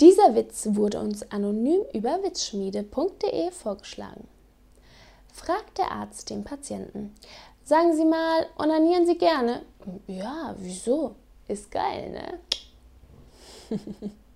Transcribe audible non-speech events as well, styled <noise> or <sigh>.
Dieser Witz wurde uns anonym über witzschmiede.de vorgeschlagen. Fragt der Arzt den Patienten. Sagen Sie mal, onanieren Sie gerne? Ja, wieso? Ist geil, ne? <laughs>